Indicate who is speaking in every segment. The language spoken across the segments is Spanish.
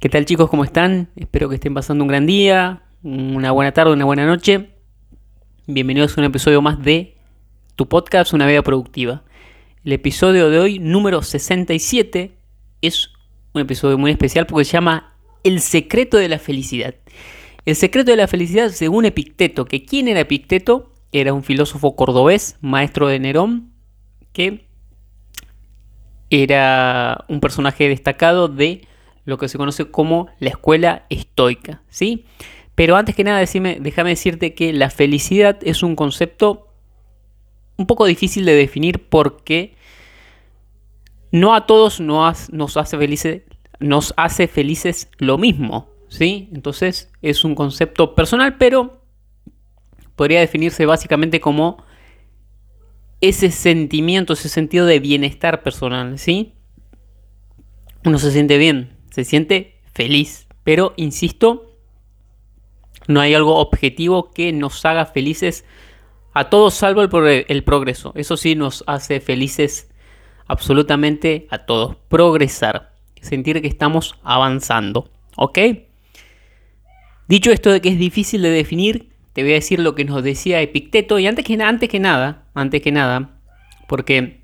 Speaker 1: ¿Qué tal chicos? ¿Cómo están? Espero que estén pasando un gran día, una buena tarde, una buena noche. Bienvenidos a un episodio más de tu podcast Una vida productiva. El episodio de hoy, número 67, es un episodio muy especial porque se llama El secreto de la felicidad. El secreto de la felicidad según Epicteto, que quién era Epicteto? Era un filósofo cordobés, maestro de Nerón, que era un personaje destacado de lo que se conoce como la escuela estoica, ¿sí? Pero antes que nada, déjame decirte que la felicidad es un concepto un poco difícil de definir porque no a todos nos, hace, felices, nos hace felices lo mismo, ¿sí? Entonces es un concepto personal, pero podría definirse básicamente como ese sentimiento, ese sentido de bienestar personal, ¿sí? Uno se siente bien, se siente feliz. Pero, insisto, no hay algo objetivo que nos haga felices a todos salvo el, progreso. Eso sí nos hace felices absolutamente a todos. Progresar. Sentir que estamos avanzando. ¿Ok? Dicho esto de que es difícil de definir, te voy a decir lo que nos decía Epicteto. Y antes que, antes que nada, antes que nada, porque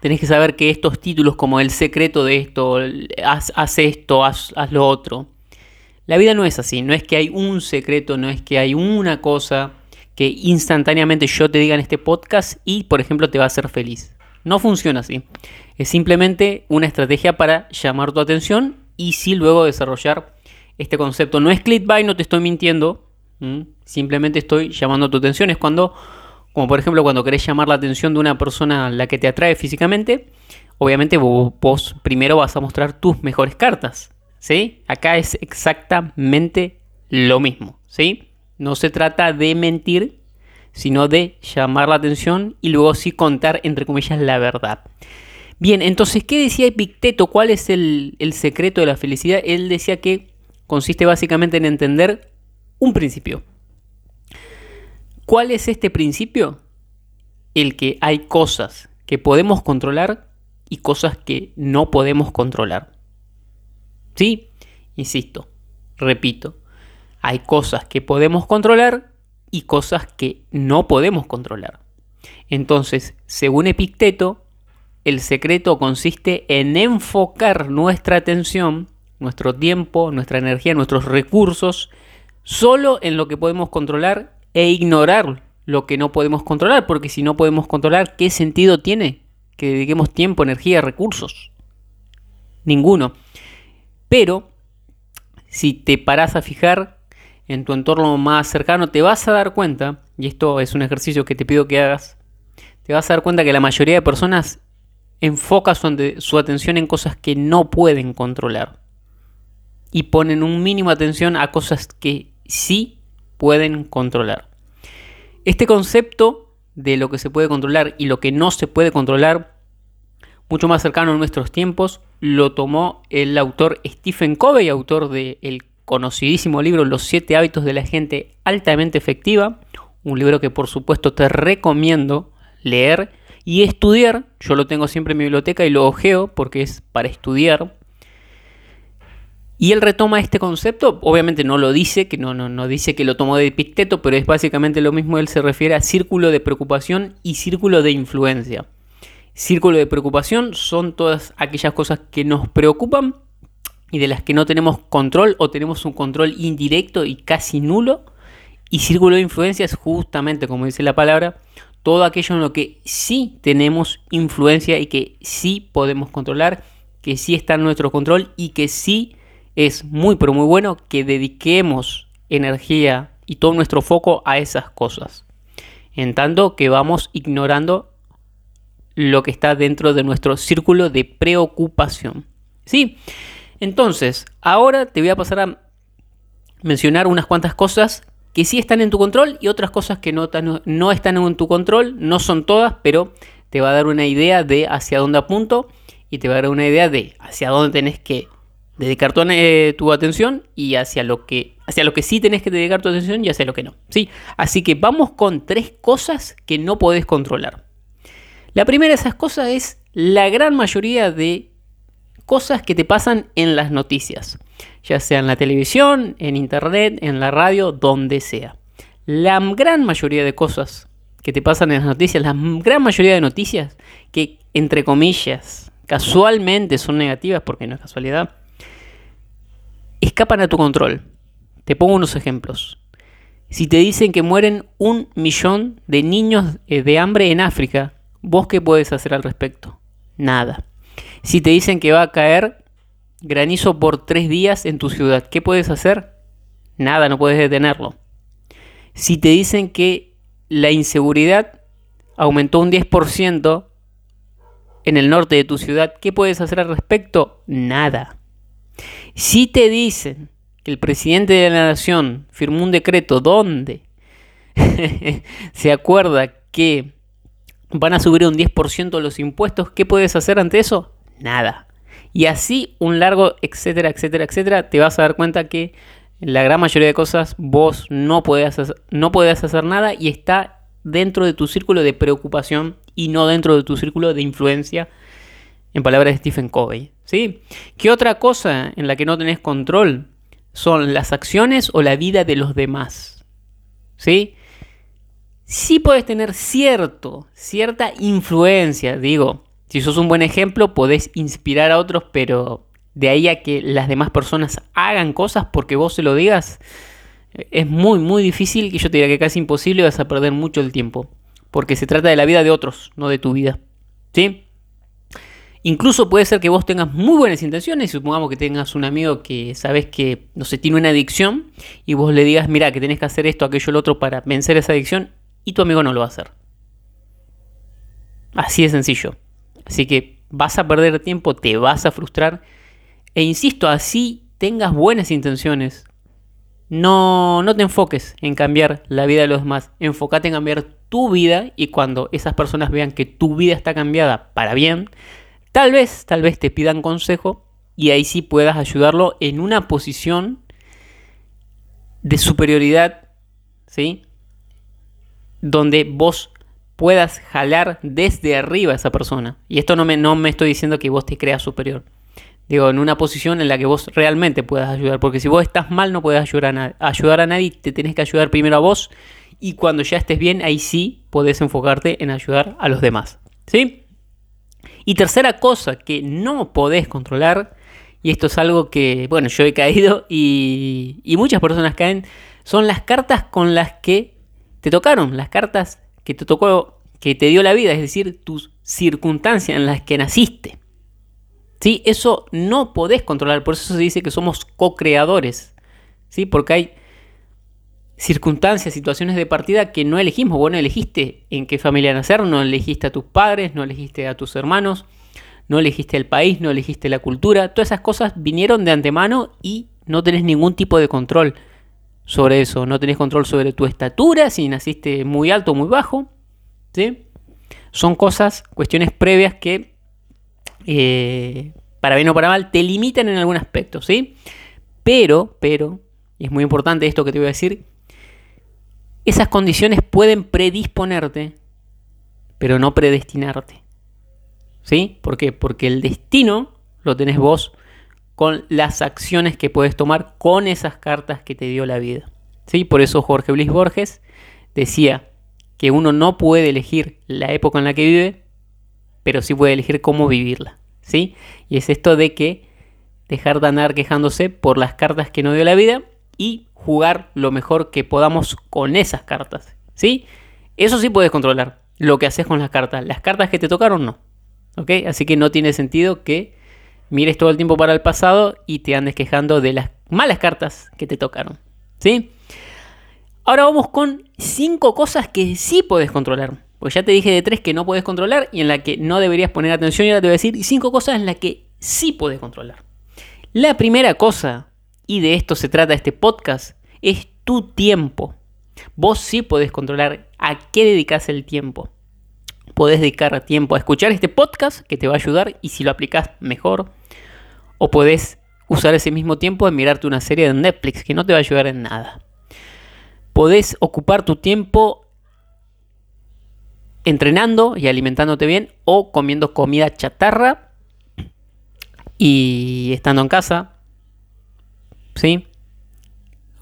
Speaker 1: tenés que saber que estos títulos como el secreto de esto, haz, esto, haz, lo otro. La vida no es así, no es que hay un secreto, no es que hay una cosa que instantáneamente yo te diga en este podcast y, por ejemplo, te va a hacer feliz. No funciona así. Es simplemente una estrategia para llamar tu atención y sí luego desarrollar este concepto. No es clickbait, no te estoy mintiendo. Simplemente estoy llamando tu atención. Es cuando como por ejemplo cuando querés llamar la atención de una persona a la que te atrae físicamente, obviamente vos, primero vas a mostrar tus mejores cartas. ¿Sí? Acá es exactamente lo mismo. ¿Sí? No se trata de mentir, sino de llamar la atención y luego sí contar, entre comillas, la verdad. Bien, entonces, ¿qué decía Epicteto? ¿Cuál es el, el secreto de la felicidad? Él decía que consiste básicamente en entender un principio. ¿Cuál es este principio? El que hay cosas que podemos controlar y cosas que no podemos controlar. ¿Sí? Insisto, repito, hay cosas que podemos controlar y cosas que no podemos controlar. Entonces, según Epicteto, el secreto consiste en enfocar nuestra atención, nuestro tiempo, nuestra energía, nuestros recursos, solo en lo que podemos controlar e ignorar lo que no podemos controlar, porque si no podemos controlar, ¿qué sentido tiene que dediquemos tiempo, energía, recursos? Ninguno. Pero si te paras a fijar en tu entorno más cercano, te vas a dar cuenta, y esto es un ejercicio que te pido que hagas, te vas a dar cuenta que la mayoría de personas enfoca su, su atención en cosas que no pueden controlar y ponen un mínimo atención a cosas que sí pueden controlar. Este concepto de lo que se puede controlar y lo que no se puede controlar, mucho más cercano a nuestros tiempos, lo tomó el autor Stephen Covey, autor del conocidísimo libro Los siete hábitos de la gente altamente efectiva, un libro que por supuesto te recomiendo leer y estudiar. Yo lo tengo siempre en mi biblioteca y lo ojeo porque es para estudiar. Y él retoma este concepto, obviamente no lo dice, que no, no, no dice que lo tomó de Epicteto, pero es básicamente lo mismo, él se refiere a círculo de preocupación y círculo de influencia. Círculo de preocupación son todas aquellas cosas que nos preocupan y de las que no tenemos control o tenemos un control indirecto y casi nulo. Y círculo de influencia es justamente, como dice la palabra, todo aquello en lo que sí tenemos influencia y que sí podemos controlar, que sí está en nuestro control y que sí es muy pero muy bueno que dediquemos energía y todo nuestro foco a esas cosas. En tanto que vamos ignorando lo que está dentro de nuestro círculo de preocupación. ¿Sí? Entonces, ahora te voy a pasar a mencionar unas cuantas cosas que sí están en tu control y otras cosas que no, no están en tu control. No son todas, pero te va a dar una idea de hacia dónde apunto y te va a dar una idea de hacia dónde tenés que dedicar tu, eh, tu, atención y hacia lo que hacia lo que sí tenés que dedicar tu atención y hacia lo que no. ¿sí? Así que vamos con tres cosas que no podés controlar. La primera de esas cosas es la gran mayoría de cosas que te pasan en las noticias, ya sea en la televisión, en internet, en la radio, donde sea. La gran mayoría de cosas que te pasan en las noticias, la gran mayoría de noticias que entre comillas casualmente son negativas porque no es casualidad, escapan a tu control. Te pongo unos ejemplos. Si te dicen que mueren un millón de niños eh, de hambre en África, ¿vos qué puedes hacer al respecto? Nada. Si te dicen que va a caer granizo por tres días en tu ciudad, ¿qué puedes hacer? Nada, no puedes detenerlo. Si te dicen que la inseguridad aumentó un 10% en el norte de tu ciudad, ¿qué puedes hacer al respecto? Nada. Si te dicen que el presidente de la nación firmó un decreto donde se acuerda que van a subir un 10% los impuestos, ¿qué puedes hacer ante eso? Nada. Y así un largo, etcétera, etcétera, etcétera, te vas a dar cuenta que la gran mayoría de cosas vos no hacer, no hacer nada y está dentro de tu círculo de preocupación y no dentro de tu círculo de influencia, en palabras de Stephen Covey. ¿sí? ¿Qué otra cosa en la que no tenés control son las acciones o la vida de los demás? ¿Sí? sí puedes tener cierto, cierta influencia. Digo, si sos un buen ejemplo, podés inspirar a otros, pero de ahí a que las demás personas hagan cosas porque vos se lo digas, es muy, muy difícil, que yo te diría que casi imposible, vas a perder mucho el tiempo. Porque se trata de la vida de otros, no de tu vida. ¿Sí? Incluso puede ser que vos tengas muy buenas intenciones, supongamos que tengas un amigo que sabes que, no sé, tiene una adicción, y vos le digas, mira, que tenés que hacer esto, aquello, lo otro para vencer esa adicción, y tu amigo no lo va a hacer. Así de sencillo. Así que vas a perder tiempo, te vas a frustrar. E insisto, así tengas buenas intenciones. No, no te enfoques en cambiar la vida de los demás. Enfócate en cambiar tu vida y cuando esas personas vean que tu vida está cambiada para bien, tal vez, tal vez te pidan consejo y ahí sí puedas ayudarlo en una posición de superioridad, ¿sí? donde vos puedas jalar desde arriba a esa persona. Y esto no me, no me estoy diciendo que vos te creas superior. Digo, en una posición en la que vos realmente puedas ayudar. Porque si vos estás mal no puedes ayudar a, ayudar a nadie. Te tenés que ayudar primero a vos. Y cuando ya estés bien, ahí sí podés enfocarte en ayudar a los demás. ¿Sí? Y tercera cosa que no podés controlar. Y esto es algo que, bueno, yo he caído y, y muchas personas caen. Son las cartas con las que te tocaron, las cartas que te tocó, que te dio la vida, es decir, tus circunstancias en las que naciste. ¿Sí? Eso no podés controlar, por eso se dice que somos co-creadores. ¿Sí? Porque hay circunstancias, situaciones de partida que no elegimos. Vos no elegiste en qué familia nacer, no elegiste a tus padres, no elegiste a tus hermanos, no elegiste el país, no elegiste la cultura. Todas esas cosas vinieron de antemano y no tenés ningún tipo de control sobre eso. No tenés control sobre tu estatura, si naciste muy alto o muy bajo. ¿sí? Son cosas, cuestiones previas que, eh, para bien o para mal, te limitan en algún aspecto. ¿sí? Pero, pero, y es muy importante esto que te voy a decir, esas condiciones pueden predisponerte, pero no predestinarte. ¿Sí? ¿Por qué? Porque el destino lo tenés vos con las acciones que puedes tomar con esas cartas que te dio la vida. ¿Sí? Por eso Jorge Luis Borges decía que uno no puede elegir la época en la que vive, pero sí puede elegir cómo vivirla. ¿sí? Y es esto de que dejar de andar quejándose por las cartas que nos dio la vida y jugar lo mejor que podamos con esas cartas. ¿sí? Eso sí puedes controlar, lo que haces con las cartas. Las cartas que te tocaron no. ¿ok? Así que no tiene sentido que mires todo el tiempo para el pasado y te andes quejando de las malas cartas que te tocaron. ¿Sí? Ahora vamos con 5 cosas que sí puedes controlar. Pues ya te dije de 3 que no puedes controlar y en la que no deberías poner atención y ahora te voy a decir 5 cosas en las que sí puedes controlar. La primera cosa, y de esto se trata este podcast, es tu tiempo. Vos sí podés controlar a qué dedicas el tiempo. Podés dedicar tiempo a escuchar este podcast que te va a ayudar y si lo aplicas mejor. O podés usar ese mismo tiempo en mirarte una serie de Netflix que no te va a ayudar en nada. Podés ocupar tu tiempo entrenando y alimentándote bien o comiendo comida chatarra y estando en casa. ¿Sí?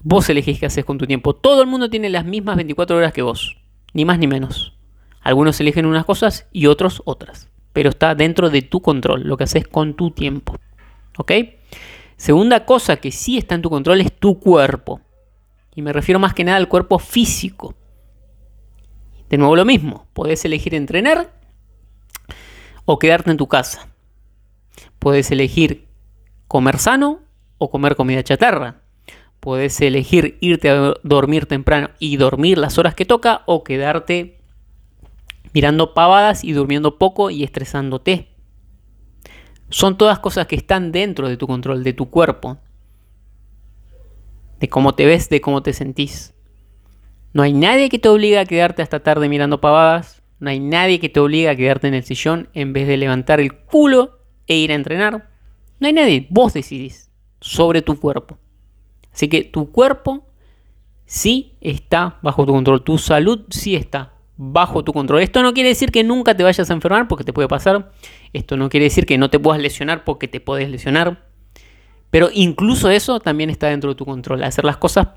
Speaker 1: Vos elegís qué haces con tu tiempo. Todo el mundo tiene las mismas 24 horas que vos, ni más ni menos. Algunos eligen unas cosas y otros otras, pero está dentro de tu control, lo que haces con tu tiempo. ¿Ok? Segunda cosa que sí está en tu control es tu cuerpo. Y me refiero más que nada al cuerpo físico. De nuevo lo mismo, podés elegir entrenar o quedarte en tu casa. Puedes elegir comer sano o comer comida chatarra. Puedes elegir irte a dormir temprano y dormir las horas que toca o quedarte mirando pavadas y durmiendo poco y estresándote. Son todas cosas que están dentro de tu control, de tu cuerpo, de cómo te ves, de cómo te sentís. No hay nadie que te obligue a quedarte hasta tarde mirando pavadas. No hay nadie que te obligue a quedarte en el sillón en vez de levantar el culo e ir a entrenar. No hay nadie. Vos decidís sobre tu cuerpo. Así que tu cuerpo sí está bajo tu control. Tu salud sí está bajo tu control. Esto no quiere decir que nunca te vayas a enfermar porque te puede pasar. Esto no quiere decir que no te puedas lesionar porque te puedes lesionar. Pero incluso eso también está dentro de tu control. Hacer las cosas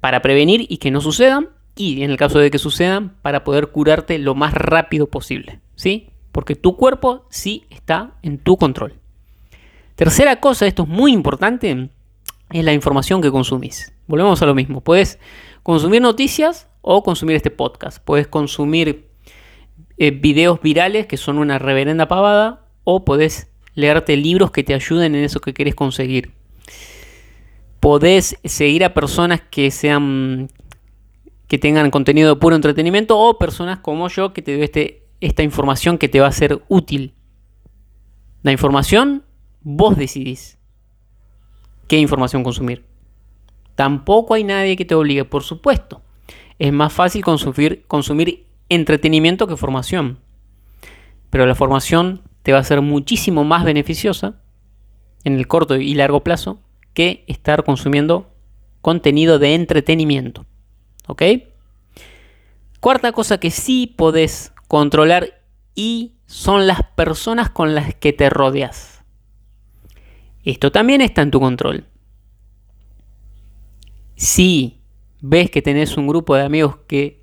Speaker 1: para prevenir y que no sucedan. Y en el caso de que sucedan, para poder curarte lo más rápido posible. ¿Sí? Porque tu cuerpo sí está en tu control. Tercera cosa, esto es muy importante, es la información que consumís. Volvemos a lo mismo. Puedes consumir noticias o consumir este podcast. Puedes consumir eh, videos virales que son una reverenda pavada o podés leerte libros que te ayuden en eso que querés conseguir. Podés seguir a personas que sean que tengan contenido de puro entretenimiento o personas como yo que te doy este, esta información que te va a ser útil. La información, vos decidís qué información consumir. Tampoco hay nadie que te obligue, por supuesto. Es más fácil consumir, entretenimiento que formación. Pero la formación te va a ser muchísimo más beneficiosa en el corto y largo plazo que estar consumiendo contenido de entretenimiento. ¿Ok? Cuarta cosa que sí podés controlar y son las personas con las que te rodeas. Esto también está en tu control. Si ves que tenés un grupo de amigos que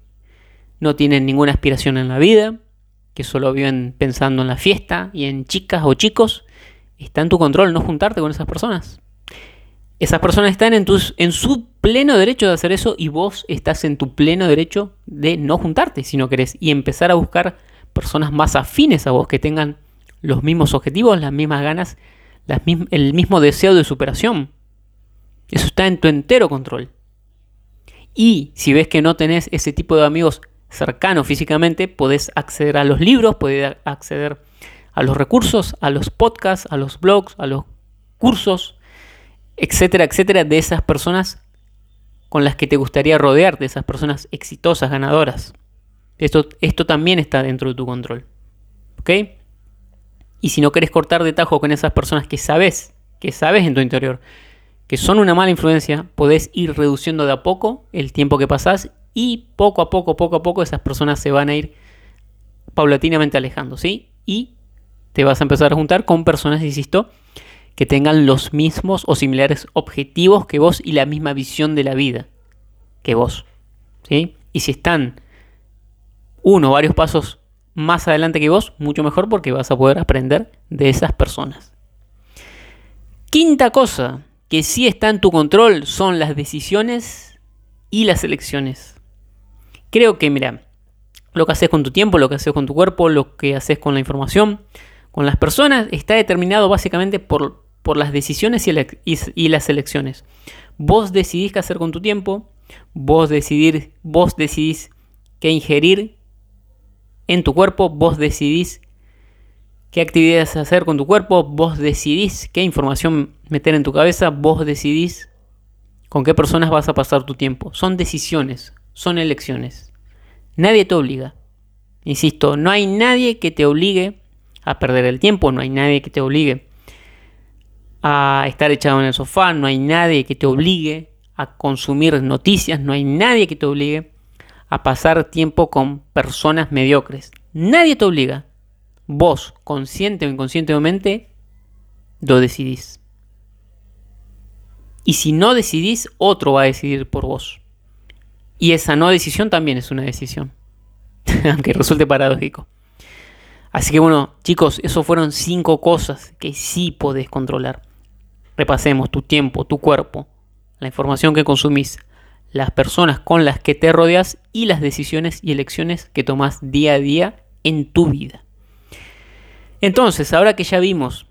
Speaker 1: no tienen ninguna aspiración en la vida, que solo viven pensando en la fiesta y en chicas o chicos, está en tu control no juntarte con esas personas. Esas personas están en, tus, en su pleno derecho de hacer eso y vos estás en tu pleno derecho de no juntarte si no querés y empezar a buscar personas más afines a vos que tengan los mismos objetivos, las mismas ganas, el mismo deseo de superación. Eso está en tu entero control. Y si ves que no tenés ese tipo de amigos cercanos físicamente, podés acceder a los libros, podés acceder a los recursos, a los podcasts, a los blogs, a los cursos, etcétera, etcétera, de esas personas con las que te gustaría rodear, de esas personas exitosas, ganadoras. Esto, esto también está dentro de tu control. ¿Ok? Y si no querés cortar de tajo con esas personas que sabes, que sabes en tu interior, que son una mala influencia, podés ir reduciendo de a poco el tiempo que pasás y poco a poco, poco a poco esas personas se van a ir paulatinamente alejando, ¿sí? Y te vas a empezar a juntar con personas, insisto, que tengan los mismos o similares objetivos que vos y la misma visión de la vida que vos, ¿sí? Y si están uno o varios pasos más adelante que vos, mucho mejor porque vas a poder aprender de esas personas. Quinta cosa, que sí está en tu control son las decisiones y las elecciones. Creo que, mira, lo que haces con tu tiempo, lo que haces con tu cuerpo, lo que haces con la información, con las personas, está determinado básicamente por, por las decisiones y, las elecciones. Vos decidís qué hacer con tu tiempo, vos, decidir, vos decidís qué ingerir en tu cuerpo, vos decidís qué actividades hacer con tu cuerpo, vos decidís qué información meter en tu cabeza, vos decidís con qué personas vas a pasar tu tiempo. Son decisiones, son elecciones. Nadie te obliga. Insisto, no hay nadie que te obligue a perder el tiempo, no hay nadie que te obligue a estar echado en el sofá, no hay nadie que te obligue a consumir noticias, no hay nadie que te obligue a pasar tiempo con personas mediocres. Nadie te obliga. Vos, consciente o inconscientemente, lo decidís. Y si no decidís, otro va a decidir por vos. Y esa no decisión también es una decisión. Aunque resulte paradójico. Así que bueno, chicos, esos fueron cinco cosas que sí podés controlar. Repasemos tu tiempo, tu cuerpo, la información que consumís, las personas con las que te rodeas y las decisiones y elecciones que tomas día a día en tu vida. Entonces, ahora que ya vimos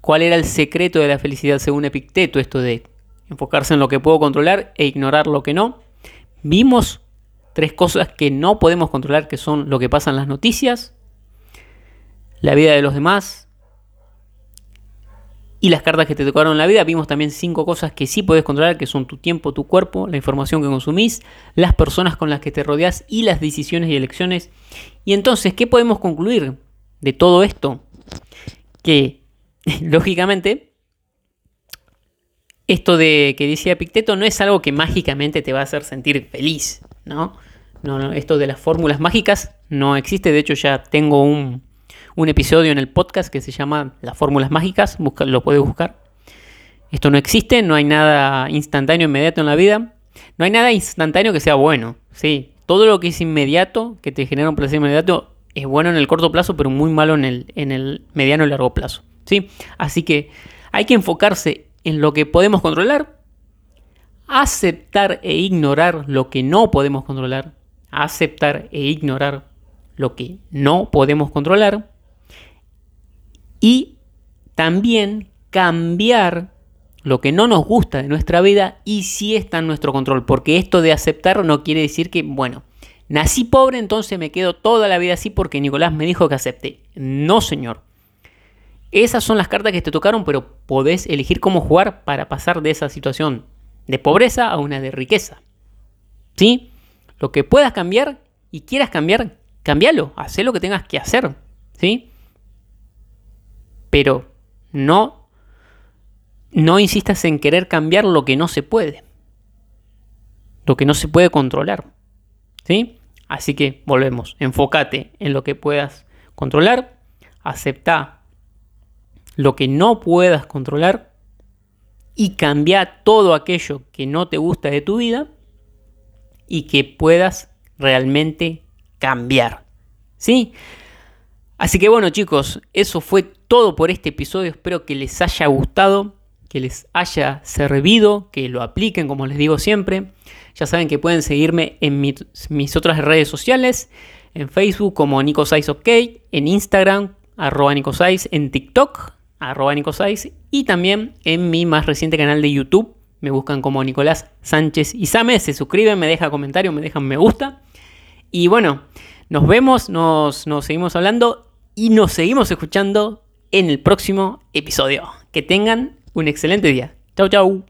Speaker 1: cuál era el secreto de la felicidad según Epicteto, esto de enfocarse en lo que puedo controlar e ignorar lo que no, vimos tres cosas que no podemos controlar, que son lo que pasa en las noticias, la vida de los demás y las cartas que te tocaron la vida. Vimos también cinco cosas que sí puedes controlar, que son tu tiempo, tu cuerpo, la información que consumís, las personas con las que te rodeas y las decisiones y elecciones. Y entonces, ¿qué podemos concluir de todo esto? Que, lógicamente, esto de que decía Epicteto no es algo que mágicamente te va a hacer sentir feliz, ¿no? No, no, esto de las fórmulas mágicas no existe. De hecho, ya tengo un, un episodio en el podcast que se llama Las fórmulas mágicas, lo puedes buscar. Esto no existe, no hay nada instantáneo, inmediato en la vida. No hay nada instantáneo que sea bueno. ¿sí? Todo lo que es inmediato, que te genera un placer inmediato, es bueno en el corto plazo, pero muy malo en el, en el mediano y largo plazo. ¿sí? Así que hay que enfocarse en lo que podemos controlar, aceptar e ignorar lo que no podemos controlar, aceptar e ignorar lo que no podemos controlar y también cambiar lo que no nos gusta de nuestra vida y si está en nuestro control, porque esto de aceptar no quiere decir que, bueno, nací pobre, entonces me quedo toda la vida así porque Nicolás me dijo que acepte. No, señor. Esas son las cartas que te tocaron, pero podés elegir cómo jugar para pasar de esa situación de pobreza a una de riqueza. ¿Sí? Lo que puedas cambiar y quieras cambiar, cambialo, haz lo que tengas que hacer. ¿Sí? Pero no, no insistas en querer cambiar lo que no se puede, lo que no se puede controlar. ¿Sí? Así que volvemos, enfócate en lo que puedas controlar, acepta lo que no puedas controlar y cambia todo aquello que no te gusta de tu vida y que puedas realmente cambiar. ¿Sí? Así que bueno chicos, eso fue todo por este episodio. Espero que les haya gustado, que les haya servido, que lo apliquen como les digo siempre. Ya saben que pueden seguirme en mis otras redes sociales, en Facebook como NicoSizeOK, en Instagram arroba NicoSize, en TikTok arroba NicoSize y también en mi más reciente canal de YouTube. Me buscan como Nicolás Sánchez Isame, se suscriben, me dejan comentario, me dejan me gusta. Y bueno, nos vemos, nos, nos seguimos hablando y nos seguimos escuchando en el próximo episodio. Que tengan un excelente día. Chau, chau.